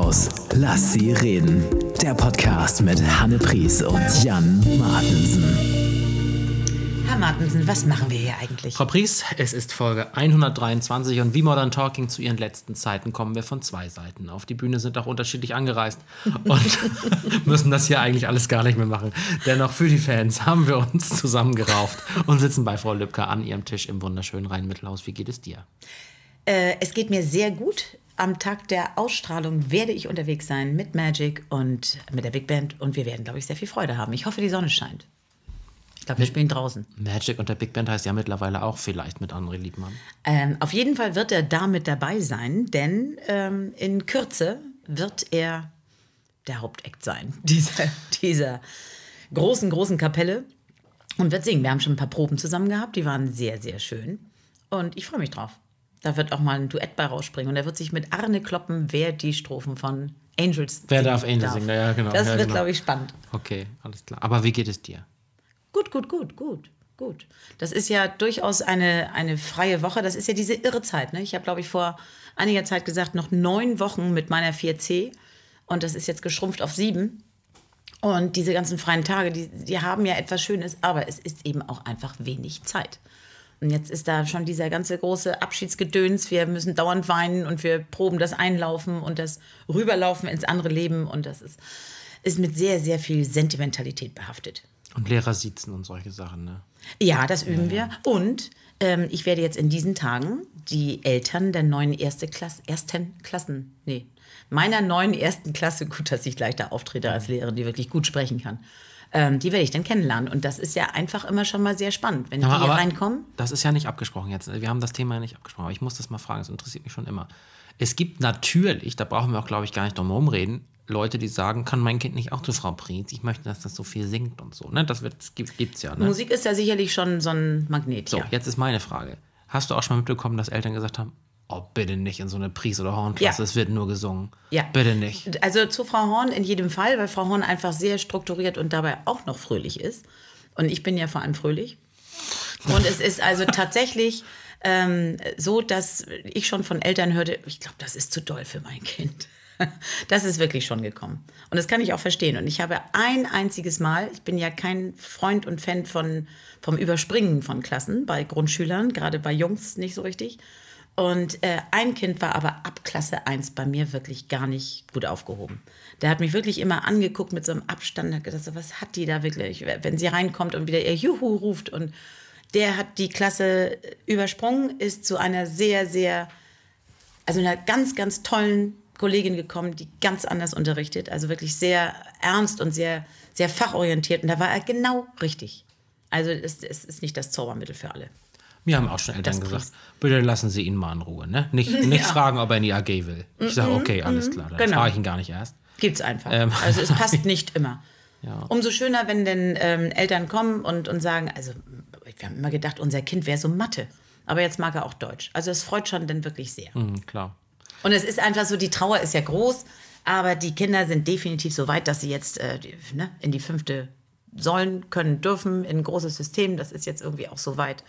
raus. Lass sie reden. Der Podcast mit Hanne Pries und Jan Martensen. Herr Martensen, was machen wir hier eigentlich? Frau Pries, es ist Folge 123 und wie Modern Talking zu ihren letzten Zeiten kommen wir von zwei Seiten. Auf die Bühne sind auch unterschiedlich angereist und müssen das hier eigentlich alles gar nicht mehr machen. Dennoch für die Fans haben wir uns zusammengerauft und sitzen bei Frau Lübcker an ihrem Tisch im wunderschönen Rhein-Mittelhaus. Wie geht es dir? Äh, es geht mir sehr gut. Am Tag der Ausstrahlung werde ich unterwegs sein mit Magic und mit der Big Band und wir werden, glaube ich, sehr viel Freude haben. Ich hoffe, die Sonne scheint. Ich glaube, wir spielen draußen. Magic und der Big Band heißt ja mittlerweile auch vielleicht mit André Liebmann. Ähm, auf jeden Fall wird er da mit dabei sein, denn ähm, in Kürze wird er der Hauptakt sein, dieser, dieser großen, großen Kapelle und wird singen. Wir haben schon ein paar Proben zusammen gehabt, die waren sehr, sehr schön und ich freue mich drauf. Da wird auch mal ein Duett bei rausspringen und er wird sich mit Arne kloppen, wer die Strophen von Angels Wer darf Angels singen? Ja, genau. Das ja, wird, genau. glaube ich, spannend. Okay, alles klar. Aber wie geht es dir? Gut, gut, gut, gut, gut. Das ist ja durchaus eine, eine freie Woche. Das ist ja diese irre Zeit. Ne? Ich habe, glaube ich, vor einiger Zeit gesagt, noch neun Wochen mit meiner 4C. Und das ist jetzt geschrumpft auf sieben. Und diese ganzen freien Tage, die, die haben ja etwas Schönes, aber es ist eben auch einfach wenig Zeit. Und jetzt ist da schon dieser ganze große Abschiedsgedöns. Wir müssen dauernd weinen und wir proben das Einlaufen und das Rüberlaufen ins andere Leben. Und das ist, ist mit sehr, sehr viel Sentimentalität behaftet. Und Lehrer sitzen und solche Sachen, ne? Ja, das üben wir. Und ähm, ich werde jetzt in diesen Tagen die Eltern der neuen erste Klasse, ersten Klassen, nee, meiner neuen ersten Klasse, gut, dass ich gleich da auftrete als Lehrerin, die wirklich gut sprechen kann, ähm, die werde ich dann kennenlernen. Und das ist ja einfach immer schon mal sehr spannend, wenn die hier reinkommen. Das ist ja nicht abgesprochen jetzt. Wir haben das Thema ja nicht abgesprochen, aber ich muss das mal fragen, das interessiert mich schon immer. Es gibt natürlich, da brauchen wir auch, glaube ich, gar nicht drum herum reden, Leute, die sagen, kann mein Kind nicht auch zu Frau Prietz? Ich möchte, dass das so viel singt und so. Ne? Das gibt es ja. Ne? Musik ist ja sicherlich schon so ein Magnet. So, ja. jetzt ist meine Frage. Hast du auch schon mal mitbekommen, dass Eltern gesagt haben, oh, bitte nicht in so eine Pries- oder Hornklasse, Ja. es wird nur gesungen. Ja. Bitte nicht. Also zu Frau Horn in jedem Fall, weil Frau Horn einfach sehr strukturiert und dabei auch noch fröhlich ist. Und ich bin ja vor allem fröhlich. Und es ist also tatsächlich ähm, so, dass ich schon von Eltern hörte, ich glaube, das ist zu doll für mein Kind. Das ist wirklich schon gekommen. Und das kann ich auch verstehen. Und ich habe ein einziges Mal, ich bin ja kein Freund und Fan von, vom Überspringen von Klassen bei Grundschülern, gerade bei Jungs nicht so richtig. Und äh, ein Kind war aber ab Klasse 1 bei mir wirklich gar nicht gut aufgehoben. Der hat mich wirklich immer angeguckt mit so einem Abstand, hat gedacht, was hat die da wirklich, wenn sie reinkommt und wieder ihr Juhu ruft. Und der hat die Klasse übersprungen, ist zu einer sehr, sehr, also einer ganz, ganz tollen Kollegin gekommen, die ganz anders unterrichtet, also wirklich sehr ernst und sehr, sehr fachorientiert. Und da war er genau richtig. Also es, es ist nicht das Zaubermittel für alle. Mir haben auch schon Eltern Das gesagt, bitte lassen Sie ihn mal in Ruhe. Ne? Nicht, nicht fragen, ob er in die AG will. Ich sage, okay, alles klar, dann genau. frage ich ihn gar nicht erst. Gibt's einfach. Ähm. Also es passt nicht immer. Ja. Umso schöner, wenn denn ähm, Eltern kommen und, und sagen, also wir haben immer gedacht, unser Kind wäre so Mathe. Aber jetzt mag er auch Deutsch. Also es freut schon dann wirklich sehr. Hm, klar. Und es ist einfach so, die Trauer ist ja groß, aber die Kinder sind definitiv so weit, dass sie jetzt äh, die, ne, in die fünfte sollen, können, dürfen, in ein großes System. Das ist jetzt irgendwie auch so weit.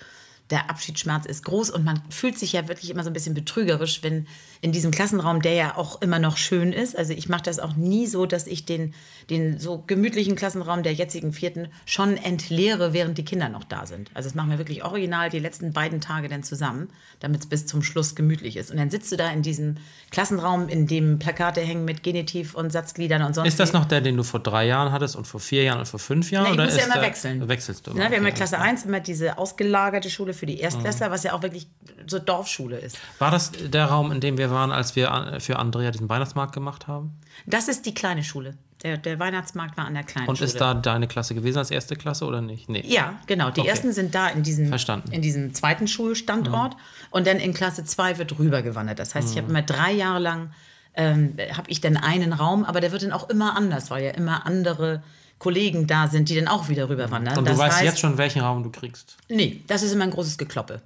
Der Abschiedsschmerz ist groß und man fühlt sich ja wirklich immer so ein bisschen betrügerisch, wenn in diesem Klassenraum, der ja auch immer noch schön ist, also ich mache das auch nie so, dass ich den, den so gemütlichen Klassenraum der jetzigen vierten schon entleere, während die Kinder noch da sind. Also das machen wir wirklich original die letzten beiden Tage dann zusammen, damit es bis zum Schluss gemütlich ist. Und dann sitzt du da in diesem Klassenraum, in dem Plakate hängen mit Genitiv und Satzgliedern und sonst Ist das noch der, den du vor drei Jahren hattest und vor vier Jahren und vor fünf Jahren? Na, ich oder muss ja immer wechseln. Wechselst du immer? Na, wir haben ja Klasse 1 immer diese ausgelagerte Schule für die Erstklässler, Mhm. was ja auch wirklich so Dorfschule ist. War das der Raum, in dem wir waren, als wir für Andrea diesen Weihnachtsmarkt gemacht haben? Das ist die kleine Schule. Der, der Weihnachtsmarkt war an der kleinen Und Schule. ist da deine Klasse gewesen als erste Klasse oder nicht? Nee. Ja, genau. Die Okay. ersten sind da in diesem, Verstanden. in diesem zweiten Schulstandort. Und dann in Klasse 2 wird rübergewandert. Das heißt, ich habe immer drei Jahre lang, ähm, habe ich dann einen Raum, aber der wird dann auch immer anders, weil ja immer andere Kollegen da sind, die dann auch wieder rüberwandern. Und du das weißt heißt, jetzt schon, welchen Raum du kriegst. Nee, das ist immer ein großes Gekloppe.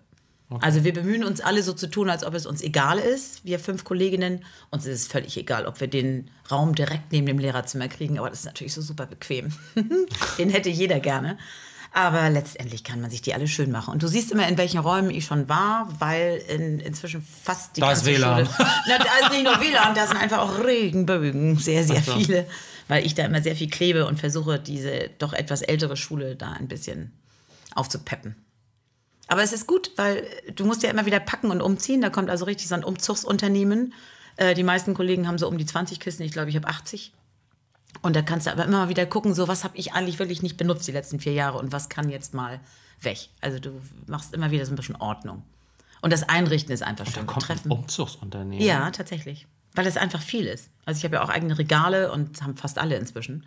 Also wir bemühen uns alle so zu tun, als ob es uns egal ist, wir fünf Kolleginnen. Uns ist es völlig egal, ob wir den Raum direkt neben dem Lehrerzimmer kriegen, aber das ist natürlich so super bequem. den hätte jeder gerne. Aber letztendlich kann man sich die alle schön machen. Und du siehst immer, in welchen Räumen ich schon war, weil in, inzwischen fast die Da ist ganze WLAN. Schule... Na, da ist nicht nur WLAN, da sind einfach auch Regenbögen, sehr, sehr Ach viele. Weil ich da immer sehr viel klebe und versuche, diese doch etwas ältere Schule da ein bisschen aufzupeppen. Aber es ist gut, weil du musst ja immer wieder packen und umziehen. Da kommt also richtig so ein Umzugsunternehmen. Äh, die meisten Kollegen haben so um die 20 Kisten. Ich glaube, ich habe 80. Und da kannst du aber immer mal wieder gucken, so was habe ich eigentlich wirklich nicht benutzt die letzten vier Jahre und was kann jetzt mal weg. Also du machst immer wieder so ein bisschen Ordnung. Und das Einrichten ist einfach Da schön. kommt ein. Umzugsunternehmen. Ja, tatsächlich. Weil es einfach viel ist. Also ich habe ja auch eigene Regale und haben fast alle inzwischen.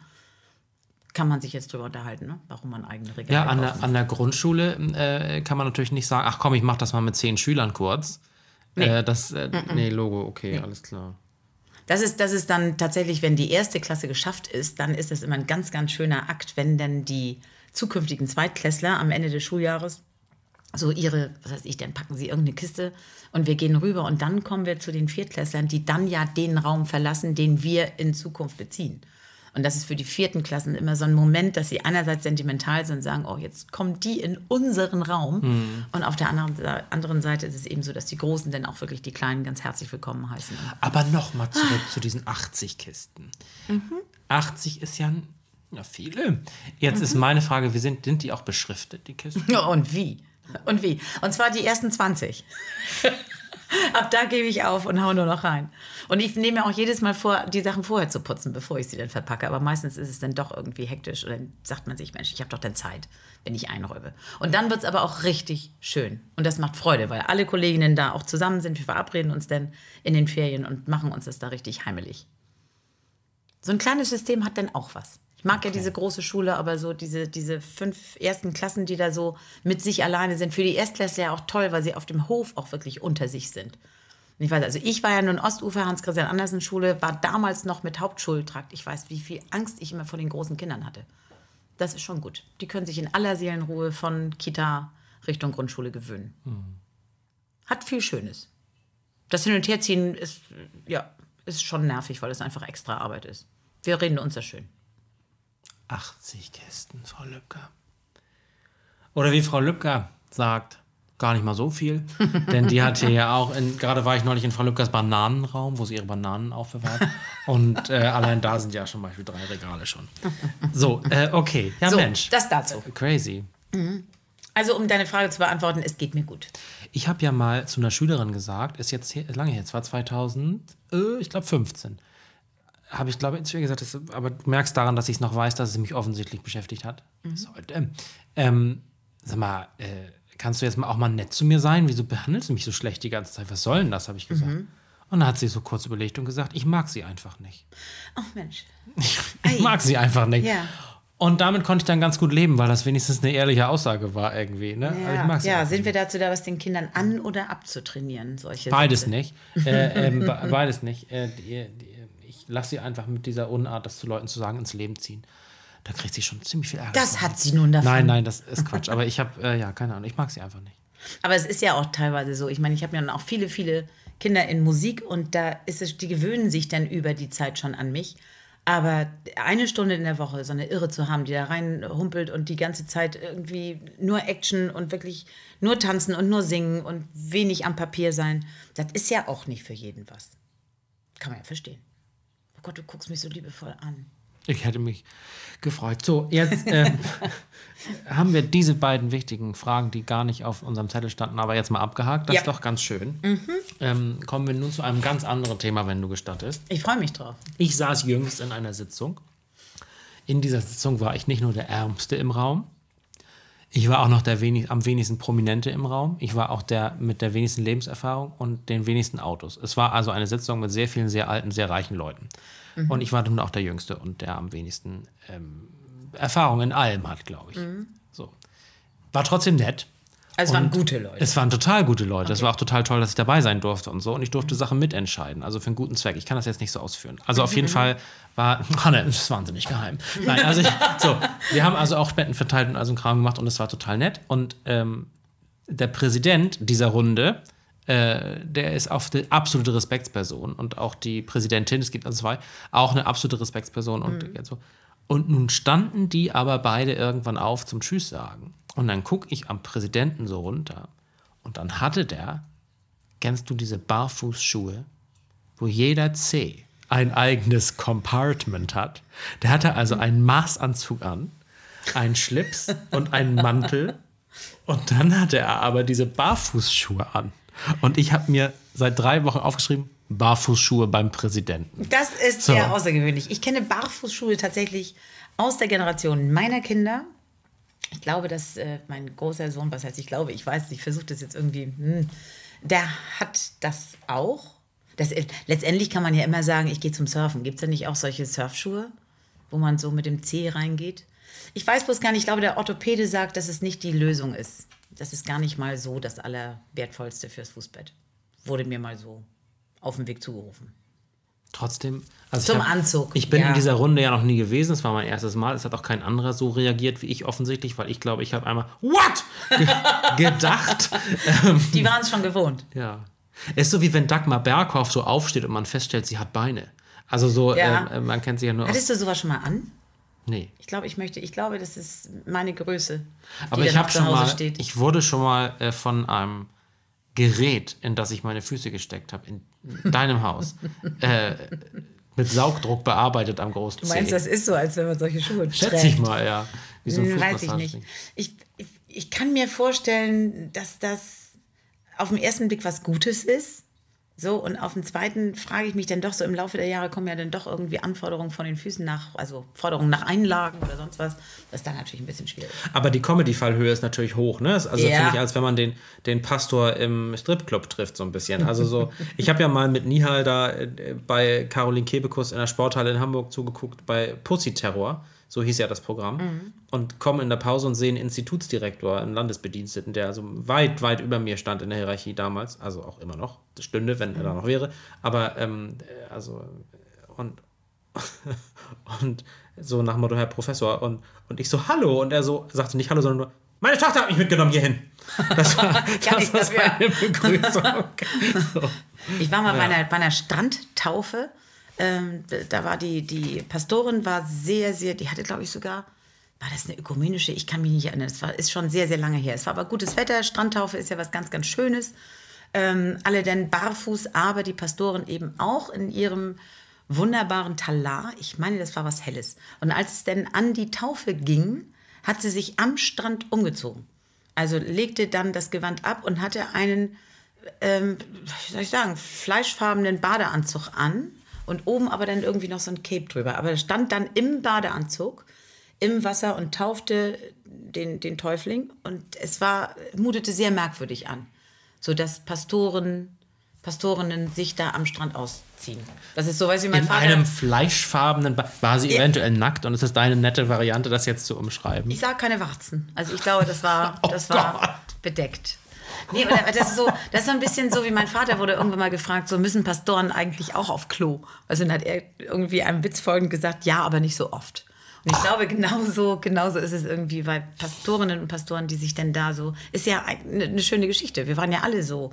Kann man sich jetzt drüber unterhalten, ne? warum man eigene Regale Ja, an kauft. der, an der Grundschule äh, kann man natürlich nicht sagen, ach komm, ich mache das mal mit zehn Schülern kurz. Äh, das, äh, nee, Logo, okay, alles klar. Das ist, das ist dann tatsächlich, wenn die erste Klasse geschafft ist, dann ist das immer ein ganz, ganz schöner Akt, wenn dann die zukünftigen Zweitklässler am Ende des Schuljahres so ihre, was weiß ich, dann packen sie irgendeine Kiste und wir gehen rüber und dann kommen wir zu den Viertklässlern, die dann ja den Raum verlassen, den wir in Zukunft beziehen. Und das ist für die vierten Klassen immer so ein Moment, dass sie einerseits sentimental sind und sagen, oh, jetzt kommen die in unseren Raum. Und auf der anderen, anderen Seite ist es eben so, dass die Großen dann auch wirklich die Kleinen ganz herzlich willkommen heißen. Aber nochmal zurück zu diesen 80 Kisten. Mhm. 80 ist ja, ja viele. Jetzt ist meine Frage, wie sind, sind die auch beschriftet, die Kisten? Ja, und wie? Und wie? Und zwar die ersten 20. Ab da gebe ich auf und hau nur noch rein. Und ich nehme mir auch jedes Mal vor, die Sachen vorher zu putzen, bevor ich sie dann verpacke. Aber meistens ist es dann doch irgendwie hektisch. Und dann sagt man sich, Mensch, ich habe doch dann Zeit, wenn ich einräume. Und dann wird es aber auch richtig schön. Und das macht Freude, weil alle Kolleginnen da auch zusammen sind. Wir verabreden uns dann in den Ferien und machen uns das da richtig heimelig. So ein kleines System hat dann auch was. Ich mag ja diese große Schule, aber so diese, diese fünf ersten Klassen, die da so mit sich alleine sind, für die Erstklässler ja auch toll, weil sie auf dem Hof auch wirklich unter sich sind. Und ich weiß, also ich war ja nun Ostufer Hans-Christian Andersen Schule, war damals noch mit Hauptschultrakt. Ich weiß, wie viel Angst ich immer vor den großen Kindern hatte. Das ist schon gut. Die können sich in aller Seelenruhe von Kita Richtung Grundschule gewöhnen. Hat viel Schönes. Das Hin- und Herziehen ist, ja, ist schon nervig, weil es einfach extra Arbeit ist. Wir reden uns das schön. 80 Kisten, Frau Lübcker. Oder wie Frau Lübcker sagt, gar nicht mal so viel. Denn die hat hier ja auch, in, gerade war ich neulich in Frau Lübckers Bananenraum, wo sie ihre Bananen aufbewahrt. Und äh, allein da sind ja schon mal drei Regale schon. So, äh, okay. Ja, So, Mensch. das dazu. Crazy. Also, um deine Frage zu beantworten, es geht mir gut. Ich habe ja mal zu einer Schülerin gesagt, ist jetzt lange her, es war 2000, äh, ich glaube 15. Habe ich, glaube ich, ihr gesagt, das, aber du merkst daran, dass ich es noch weiß, dass es mich offensichtlich beschäftigt hat. Sollte. Ähm, sag mal, äh, kannst du jetzt mal auch mal nett zu mir sein? Wieso behandelst du mich so schlecht die ganze Zeit? Was soll denn das, habe ich gesagt. Und dann hat sie so kurz überlegt und gesagt, ich mag sie einfach nicht. Ach Mensch. Ich mag sie einfach nicht. Ja. Und damit konnte ich dann ganz gut leben, weil das wenigstens eine ehrliche Aussage war irgendwie. Ne? Also mag sie ja sind wir dazu da, was den Kindern an- oder abzutrainieren? Solche Beides Sätze? nicht. Äh, ähm, be- beides nicht. Äh, die, die, ich lasse sie einfach mit dieser Unart, das zu Leuten zu sagen, ins Leben ziehen. Da kriegt sie schon ziemlich viel Ärger. Das von. hat sie nun davon. Nein, nein, das ist Quatsch. Aber ich habe, äh, ja, keine Ahnung, ich mag sie einfach nicht. Aber es ist ja auch teilweise so. Ich meine, ich habe ja auch viele, viele Kinder in Musik und da ist es, die gewöhnen sich dann über die Zeit schon an mich. Aber eine Stunde in der Woche so eine Irre zu haben, die da reinhumpelt und die ganze Zeit irgendwie nur Action und wirklich nur tanzen und nur singen und wenig am Papier sein, das ist ja auch nicht für jeden was. Kann man ja verstehen. Oh Gott, du guckst mich so liebevoll an. Ich hätte mich gefreut. So, jetzt ähm, haben wir diese beiden wichtigen Fragen, die gar nicht auf unserem Zettel standen, aber jetzt mal abgehakt. Das Ja. ist doch ganz schön. Ähm, kommen wir nun zu einem ganz anderen Thema, wenn du gestattest. Ich freue mich drauf. Ich saß jüngst in einer Sitzung. In dieser Sitzung war ich nicht nur der Ärmste im Raum, ich war auch noch der wenig, am wenigsten Prominente im Raum. Ich war auch der mit der wenigsten Lebenserfahrung und den wenigsten Autos. Es war also eine Sitzung mit sehr vielen sehr alten, sehr reichen Leuten. Und ich war nun auch der Jüngste und der am wenigsten ähm, Erfahrung in allem hat, glaube ich. So. War trotzdem nett. Also es waren Und gute Leute. Es waren total gute Leute. Es war auch total toll, dass ich dabei sein durfte und so. Und ich durfte Sachen mitentscheiden. Also für einen guten Zweck. Ich kann das jetzt nicht so ausführen. Also auf jeden Fall war. Oh ne, das ist wahnsinnig geheim. Nein, also ich, so. Wir haben also auch Spenden verteilt und also einen Kram gemacht und es war total nett. Und ähm, der Präsident dieser Runde, äh, der ist auch die absolute Respektsperson und auch die Präsidentin, es gibt also zwei, auch eine absolute Respektsperson und so. Und nun standen die aber beide irgendwann auf zum Tschüss sagen. Und dann gucke ich am Präsidenten so runter. Und dann hatte der, kennst du diese Barfußschuhe, wo jeder C ein eigenes Compartment hat? Der hatte also einen Maßanzug an, einen Schlips und einen Mantel. Und dann hatte er aber diese Barfußschuhe an. Und ich habe mir seit drei Wochen aufgeschrieben, Barfußschuhe beim Präsidenten. Das ist So. sehr außergewöhnlich. Ich kenne Barfußschuhe tatsächlich aus der Generation meiner Kinder. Ich glaube, dass äh, mein großer Sohn, was heißt ich glaube, ich weiß, ich versuche das jetzt irgendwie, hm, der hat das auch. Das, äh, letztendlich kann man ja immer sagen, ich gehe zum Surfen. Gibt es da nicht auch solche Surfschuhe, wo man so mit dem Zeh reingeht? Ich weiß bloß gar nicht, ich glaube, der Orthopäde sagt, dass es nicht die Lösung ist. Das ist gar nicht mal so das Allerwertvollste fürs Fußbett. Wurde mir mal so auf den Weg zugerufen. Trotzdem. Also Zum ich hab, Anzug, Ich bin ja. in dieser Runde ja noch nie gewesen. Es war mein erstes Mal. Es hat auch kein anderer so reagiert wie ich offensichtlich, weil ich glaube, ich habe einmal What ge gedacht. Die waren es schon gewohnt. ja. Es ist so wie wenn Dagmar Berghoff so aufsteht und man feststellt, sie hat Beine. Also so, Ja. ähm, äh, man kennt sie ja nur aus. Hattest du sowas schon mal an? Nee. Ich glaube, ich möchte, ich glaube, das ist meine Größe. Aber ich habe schon mal, steht. ich wurde schon mal äh, von einem Gerät, in das ich meine Füße gesteckt habe, in deinem Haus, äh, mit Saugdruck bearbeitet am großen Du meinst, Zeh. das ist so, als wenn man solche Schuhe Schätze trägt. ich mal, ja. Wie so ein Hm, Weiß ich nicht. Ich, ich, ich kann mir vorstellen, dass das auf den ersten Blick was Gutes ist. So, und auf den zweiten frage ich mich dann doch so, im Laufe der Jahre kommen ja dann doch irgendwie Anforderungen von den Füßen nach, also Forderungen nach Einlagen oder sonst was. Das ist dann natürlich ein bisschen schwierig. Aber die Comedy-Fallhöhe ist natürlich hoch, ne? Also Ja. finde ich, als wenn man den, den Pastor im Stripclub trifft, so ein bisschen. Also so, ich habe ja mal mit Nihal da äh, bei Caroline Kebekus in der Sporthalle in Hamburg zugeguckt, bei Pussy Terror, so hieß ja das Programm, und komme in der Pause und sehe einen Institutsdirektor, einen Landesbediensteten, der also weit, weit über mir stand in der Hierarchie damals, also auch immer noch, das stünde, wenn er da noch wäre, aber ähm, äh, also und und so nach dem Motto, Herr Professor. Und, und ich so, hallo. Und er so sagte nicht hallo, sondern nur, meine Tochter hat mich mitgenommen hierhin. Das war, das ich war seine Begrüßung. So. Ich war mal bei, einer, bei einer Strandtaufe. Ähm, da war die, die Pastorin war sehr, sehr, die hatte, glaube ich, sogar, war das eine ökumenische? Ich kann mich nicht erinnern. War, ist schon sehr, sehr lange her. Es war aber gutes Wetter. Strandtaufe ist ja was ganz, ganz Schönes. Ähm, alle denn barfuß, aber die Pastorin eben auch in ihrem wunderbaren Talar. Ich meine, das war was Helles. Und als es denn an die Taufe ging, hat sie sich am Strand umgezogen. Also legte dann das Gewand ab und hatte einen ähm, wie soll ich sagen, fleischfarbenen Badeanzug an und oben aber dann irgendwie noch so ein Cape drüber. Aber er stand dann im Badeanzug im Wasser und taufte den, den Täufling und es war, mutete sehr merkwürdig an, sodass Pastoren, Pastorinnen sich da am Strand ausziehen. Das ist so, weiß ich, mein In Vater... einem fleischfarbenen, ba war sie Ja. eventuell nackt und es ist deine nette Variante, das jetzt zu umschreiben. Ich sah keine Warzen. Also ich glaube, das war, Oh das war Gott. bedeckt. Nee, aber das ist, so, das ist so ein bisschen so, wie mein Vater wurde irgendwann mal gefragt, so müssen Pastoren eigentlich auch auf Klo? Also dann hat er irgendwie einem Witz folgend gesagt, ja, aber nicht so oft. Und ich glaube, genauso, genauso ist es irgendwie bei Pastorinnen und Pastoren, die sich denn da so, ist ja eine, eine schöne Geschichte. Wir waren ja alle so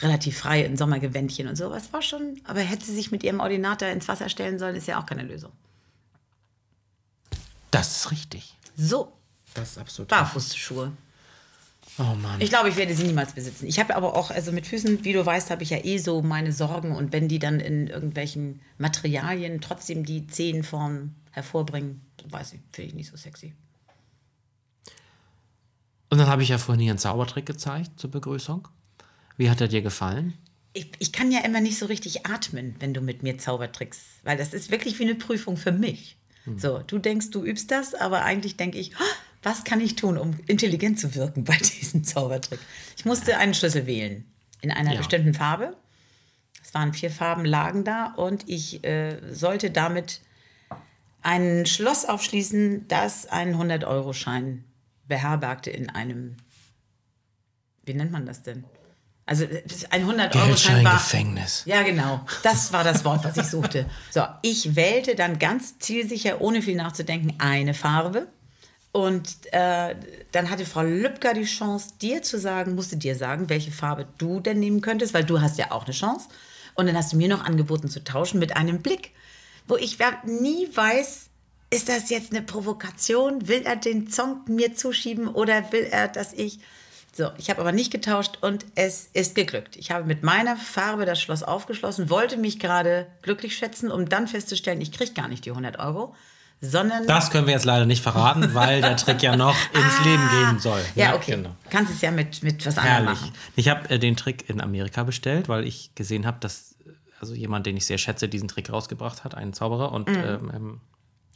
relativ frei in Sommergewändchen und so. Was war schon, aber hätte sie sich mit ihrem Ordinator ins Wasser stellen sollen, ist ja auch keine Lösung. Das ist richtig. So, Das ist absolut. Barfußschuhe. Oh Mann. Ich glaube, ich werde sie niemals besitzen. Ich habe aber auch, also mit Füßen, wie du weißt, habe ich ja eh so meine Sorgen. Und wenn die dann in irgendwelchen Materialien trotzdem die Zehenform hervorbringen, weiß ich, finde ich nicht so sexy. Und dann habe ich ja vorhin hier einen Zaubertrick gezeigt zur Begrüßung. Wie hat er dir gefallen? Ich, ich kann ja immer nicht so richtig atmen, wenn du mit mir Zaubertricks, weil das ist wirklich wie eine Prüfung für mich. So, du denkst, du übst das, aber eigentlich denke ich, "Oh, was kann ich tun, um intelligent zu wirken bei diesem Zaubertrick? Ich musste einen Schlüssel wählen in einer Ja. bestimmten Farbe. Es waren vier Farben, lagen da und ich äh, sollte damit ein Schloss aufschließen, das einen 100-Euro-Schein beherbergte in einem, wie nennt man das denn? Also ein 100-Euro-Schein war... Gefängnis. Ja, genau. Das war das Wort, was ich suchte. So, ich wählte dann ganz zielsicher, ohne viel nachzudenken, eine Farbe. Und äh, dann hatte Frau Lübcker die Chance, dir zu sagen, musste dir sagen, welche Farbe du denn nehmen könntest, weil du hast ja auch eine Chance. Und dann hast du mir noch angeboten zu tauschen mit einem Blick, wo ich nie weiß, ist das jetzt eine Provokation? Will er den Song mir zuschieben oder will er, dass ich. So, ich habe aber nicht getauscht und es ist geglückt. Ich habe mit meiner Farbe das Schloss aufgeschlossen, wollte mich gerade glücklich schätzen, um dann festzustellen, ich kriege gar nicht die 100 Euro, sondern. Das können wir jetzt leider nicht verraten, weil der Trick ja noch ins Leben gehen soll. Ah. Ja, okay. Kannst es ja mit, mit was anderem machen. Ich habe äh, den Trick in Amerika bestellt, weil ich gesehen habe, dass äh, also jemand, den ich sehr schätze, diesen Trick rausgebracht hat, ein Zauberer, und ähm, ähm,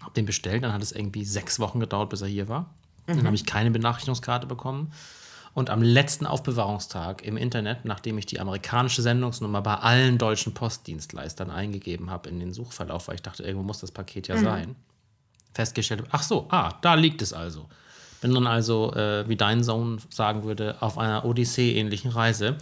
habe den bestellt. Dann hat es irgendwie sechs Wochen gedauert, bis er hier war. Dann habe ich keine Benachrichtigungskarte bekommen. Und am letzten Aufbewahrungstag im Internet, nachdem ich die amerikanische Sendungsnummer bei allen deutschen Postdienstleistern eingegeben habe in den Suchverlauf, weil ich dachte, irgendwo muss das Paket ja sein, festgestellt, ach so, ah, da liegt es also. Bin dann also, äh, wie dein Sohn sagen würde, auf einer Odyssee-ähnlichen Reise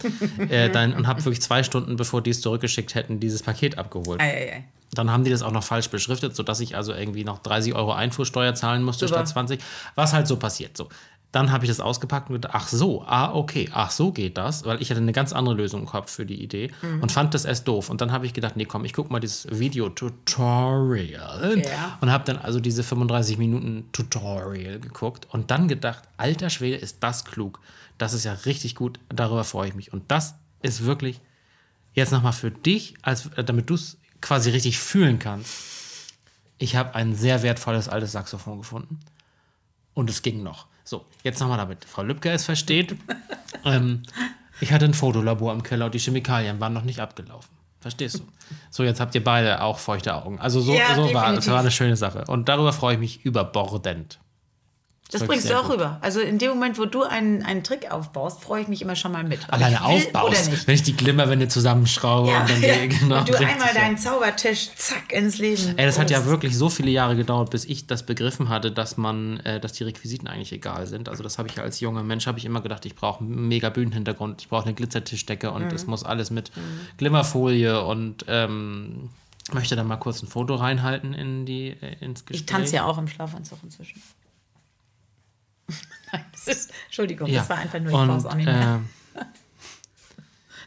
äh, dann, und habe wirklich zwei Stunden, bevor die es zurückgeschickt hätten, dieses Paket abgeholt. Ei, ei, ei. Dann haben die das auch noch falsch beschriftet, sodass ich also irgendwie noch 30 Euro Einfuhrsteuer zahlen musste Super. statt 20. Was halt so passiert. So. Dann habe ich das ausgepackt und gedacht, ach so, ah, okay, ach so geht das, weil ich hatte eine ganz andere Lösung im Kopf für die Idee Mhm. und fand das erst doof. Und dann habe ich gedacht, nee, komm, ich gucke mal dieses Video-Tutorial Ja. und habe dann also diese 35 Minuten Tutorial geguckt und dann gedacht, alter Schwede, ist das klug. Das ist ja richtig gut, darüber freue ich mich. Und das ist wirklich jetzt nochmal für dich, als, äh, damit du es quasi richtig fühlen kannst. Ich habe ein sehr wertvolles altes Saxophon gefunden. Und es ging noch. So, jetzt nochmal damit Frau Lübcke es versteht. ähm, ich hatte ein Fotolabor im Keller und die Chemikalien waren noch nicht abgelaufen. Verstehst du? So, jetzt habt ihr beide auch feuchte Augen. Also so, Ja, so war es. war eine schöne Sache. Und darüber freue ich mich überbordend. Das bringst du auch gut. rüber. Also in dem Moment, wo du einen, einen Trick aufbaust, freue ich mich immer schon mal mit. Ob Alleine aufbaust, wenn ich die Glimmerwände zusammenschraube Ja, und dann ja. die, genau, und du einmal deinen Zaubertisch zack ins Leben. Ey, das hat ja wirklich so viele Jahre gedauert, bis ich das begriffen hatte, dass man, äh, dass die Requisiten eigentlich egal sind. Also das habe ich ja als junger Mensch habe ich immer gedacht, ich brauche einen mega Bühnenhintergrund, ich brauche eine Glitzertischdecke und Mhm. es muss alles mit Glimmerfolie und ähm, möchte dann mal kurz ein Foto reinhalten in die äh, ins Gespräch. Ich tanze ja auch im Schlafanzug inzwischen. Nein, das ist, Entschuldigung, Ja. das war einfach nur, ich brauche es auch nicht mehr. äh,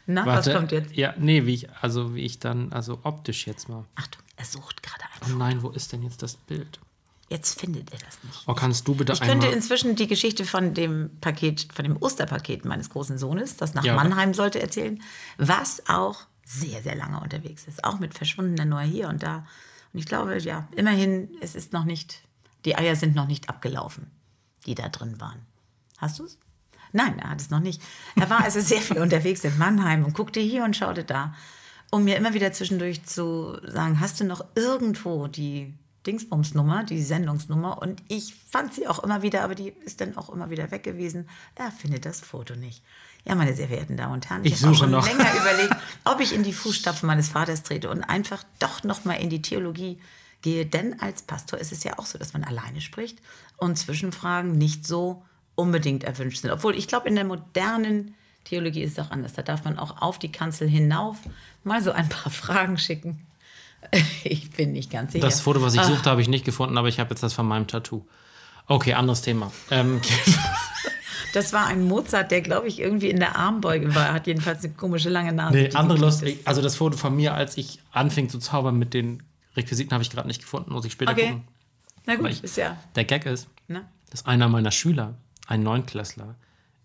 Na, warte, was kommt jetzt? Ja, nee, wie ich, also wie ich dann, also optisch jetzt mal. Achtung, er sucht gerade Oh einfach. nein, wo ist denn jetzt das Bild? Jetzt findet er das nicht. Oh, kannst du bitte Ich könnte inzwischen die Geschichte von dem Paket, von dem Osterpaket meines großen Sohnes, das nach Ja, Mannheim sollte, erzählen, was auch sehr, sehr lange unterwegs ist. Auch mit verschwundener Neuer hier und da. Und ich glaube, ja, immerhin, es ist noch nicht, die Eier sind noch nicht abgelaufen, die da drin waren. Hast du es? Nein, er hat es noch nicht. Er war also sehr viel unterwegs in Mannheim und guckte hier und schaute da, um mir immer wieder zwischendurch zu sagen, hast du noch irgendwo die Dingsbums-Nummer, die Sendungsnummer? Und ich fand sie auch immer wieder, aber die ist dann auch immer wieder weg gewesen. Er findet das Foto nicht. Ja, meine sehr verehrten Damen und Herren, Ich habe auch suche schon noch. länger überlegt, ob ich in die Fußstapfen meines Vaters trete und einfach doch noch mal in die Theologie gehe. Denn als Pastor ist es ja auch so, dass man alleine spricht und Zwischenfragen nicht so unbedingt erwünscht sind. Obwohl ich glaube, in der modernen Theologie ist es auch anders. Da darf man auch auf die Kanzel hinauf mal so ein paar Fragen schicken. Ich bin nicht ganz sicher. Das Foto, was ich Ah, suchte, habe ich nicht gefunden, aber ich habe jetzt das von meinem Tattoo. Okay, anderes Thema. Ähm, Das war ein Mozart, der, glaube ich, irgendwie in der Armbeuge war. Er hat jedenfalls eine komische lange Nase. nee, andere Lust. Also das Foto von mir, als ich anfing zu zaubern mit den Requisiten, habe ich gerade nicht gefunden. Muss ich später Okay. gucken. Na gut, ich- ist ja. Der Gag ist, Ne? dass einer meiner Schüler, ein Neunklässler,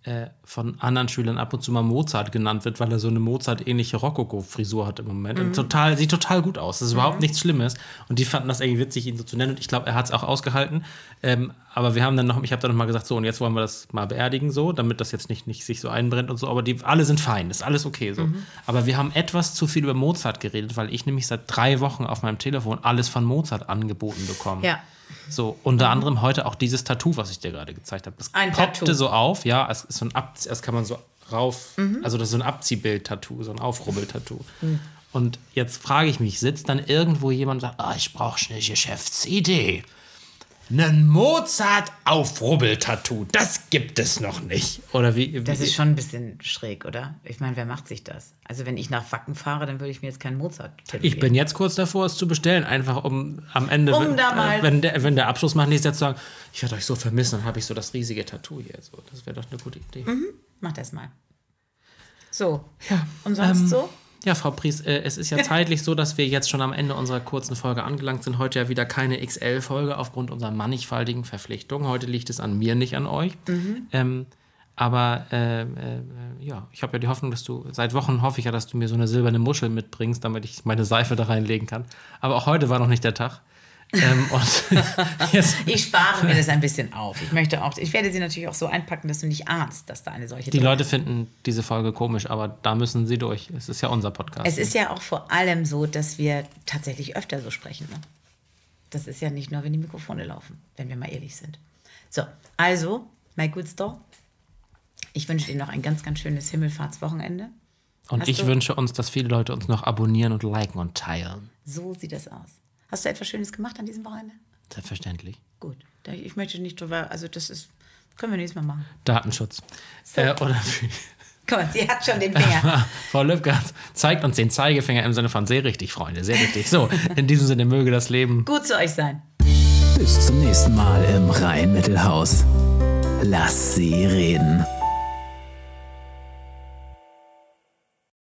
äh, von anderen Schülern ab und zu mal Mozart genannt wird, weil er so eine Mozart-ähnliche Rokoko-Frisur hat im Moment. Mhm. Und total, sieht total gut aus. Das ist überhaupt nichts Schlimmes. Und die fanden das irgendwie witzig, ihn so zu nennen. Und ich glaube, er hat es auch ausgehalten. Ähm, aber wir haben dann noch, ich habe dann noch mal gesagt, so, und jetzt wollen wir das mal beerdigen, so, damit das jetzt nicht, nicht sich so einbrennt und so. Aber die alle sind fein, ist alles okay so. Mhm. Aber wir haben etwas zu viel über Mozart geredet, weil ich nämlich seit drei Wochen auf meinem Telefon alles von Mozart angeboten bekomme. Ja. So, unter anderem heute auch dieses Tattoo, was ich dir gerade gezeigt habe. Das Ein poppte Tattoo. so auf, ja, es ist so ein Ab das kann man so rauf, Mhm. also das ist so ein Abziehbild-Tattoo, so ein Aufrubbel-Tattoo. Und jetzt frage ich mich, sitzt dann irgendwo jemand und sagt, ah, ich brauche eine Geschäftsidee. Ein Mozart-Aufrubbel-Tattoo, das gibt es noch nicht. Oder wie? Das wie ist schon ein bisschen schräg, oder? Ich meine, wer macht sich das? Also wenn ich nach Wacken fahre, dann würde ich mir jetzt keinen Mozart ich bin jetzt kurz davor, es zu bestellen, einfach um am Ende, Um wenn, da mal- äh, wenn, der, wenn der Abschluss macht, nicht jetzt sagen, ich werde euch so vermissen, dann habe ich so das riesige Tattoo hier. So, das wäre doch eine gute Idee. Mach das mal. So. Ja, Und sonst ähm, so? Ja, Frau Pries, äh, es ist ja zeitlich so, dass wir jetzt schon am Ende unserer kurzen Folge angelangt sind. Heute ja wieder keine XL-Folge aufgrund unserer mannigfaltigen Verpflichtungen. Heute liegt es an mir, nicht an euch. Ähm, aber äh, äh, ja, ich habe ja die Hoffnung, dass du, seit Wochen hoffe ich ja, dass du mir so eine silberne Muschel mitbringst, damit ich meine Seife da reinlegen kann. Aber auch heute war noch nicht der Tag. Ähm, Ich spare mir das ein bisschen auf. Ich möchte auch, ich werde sie natürlich auch so einpacken, dass du nicht ahnst, dass da eine solche die drin Leute finden diese Folge komisch, aber da müssen sie durch. Es ist ja unser Podcast. Es ist ja auch vor allem so, dass wir tatsächlich öfter so sprechen. Ne? Das ist ja nicht nur, wenn die Mikrofone laufen, wenn wir mal ehrlich sind. So, also, my good store. Ich wünsche dir noch ein ganz, ganz schönes Himmelfahrtswochenende. und hast ich du- wünsche uns, dass viele Leute uns noch abonnieren und liken und teilen. So sieht das aus. Hast du etwas Schönes gemacht an diesem Wochenende? Selbstverständlich. Gut. Ich möchte nicht drüber, also das ist, können wir nächstes Mal machen. Datenschutz. Äh, oder mal, sie hat schon den Finger. Frau Löbke zeigt uns den Zeigefinger im Sinne von sehr richtig, Freunde, sehr richtig. So, in diesem Sinne möge das Leben Gut zu euch sein. Bis zum nächsten Mal im Rhein-Mittelhaus. Lass sie reden.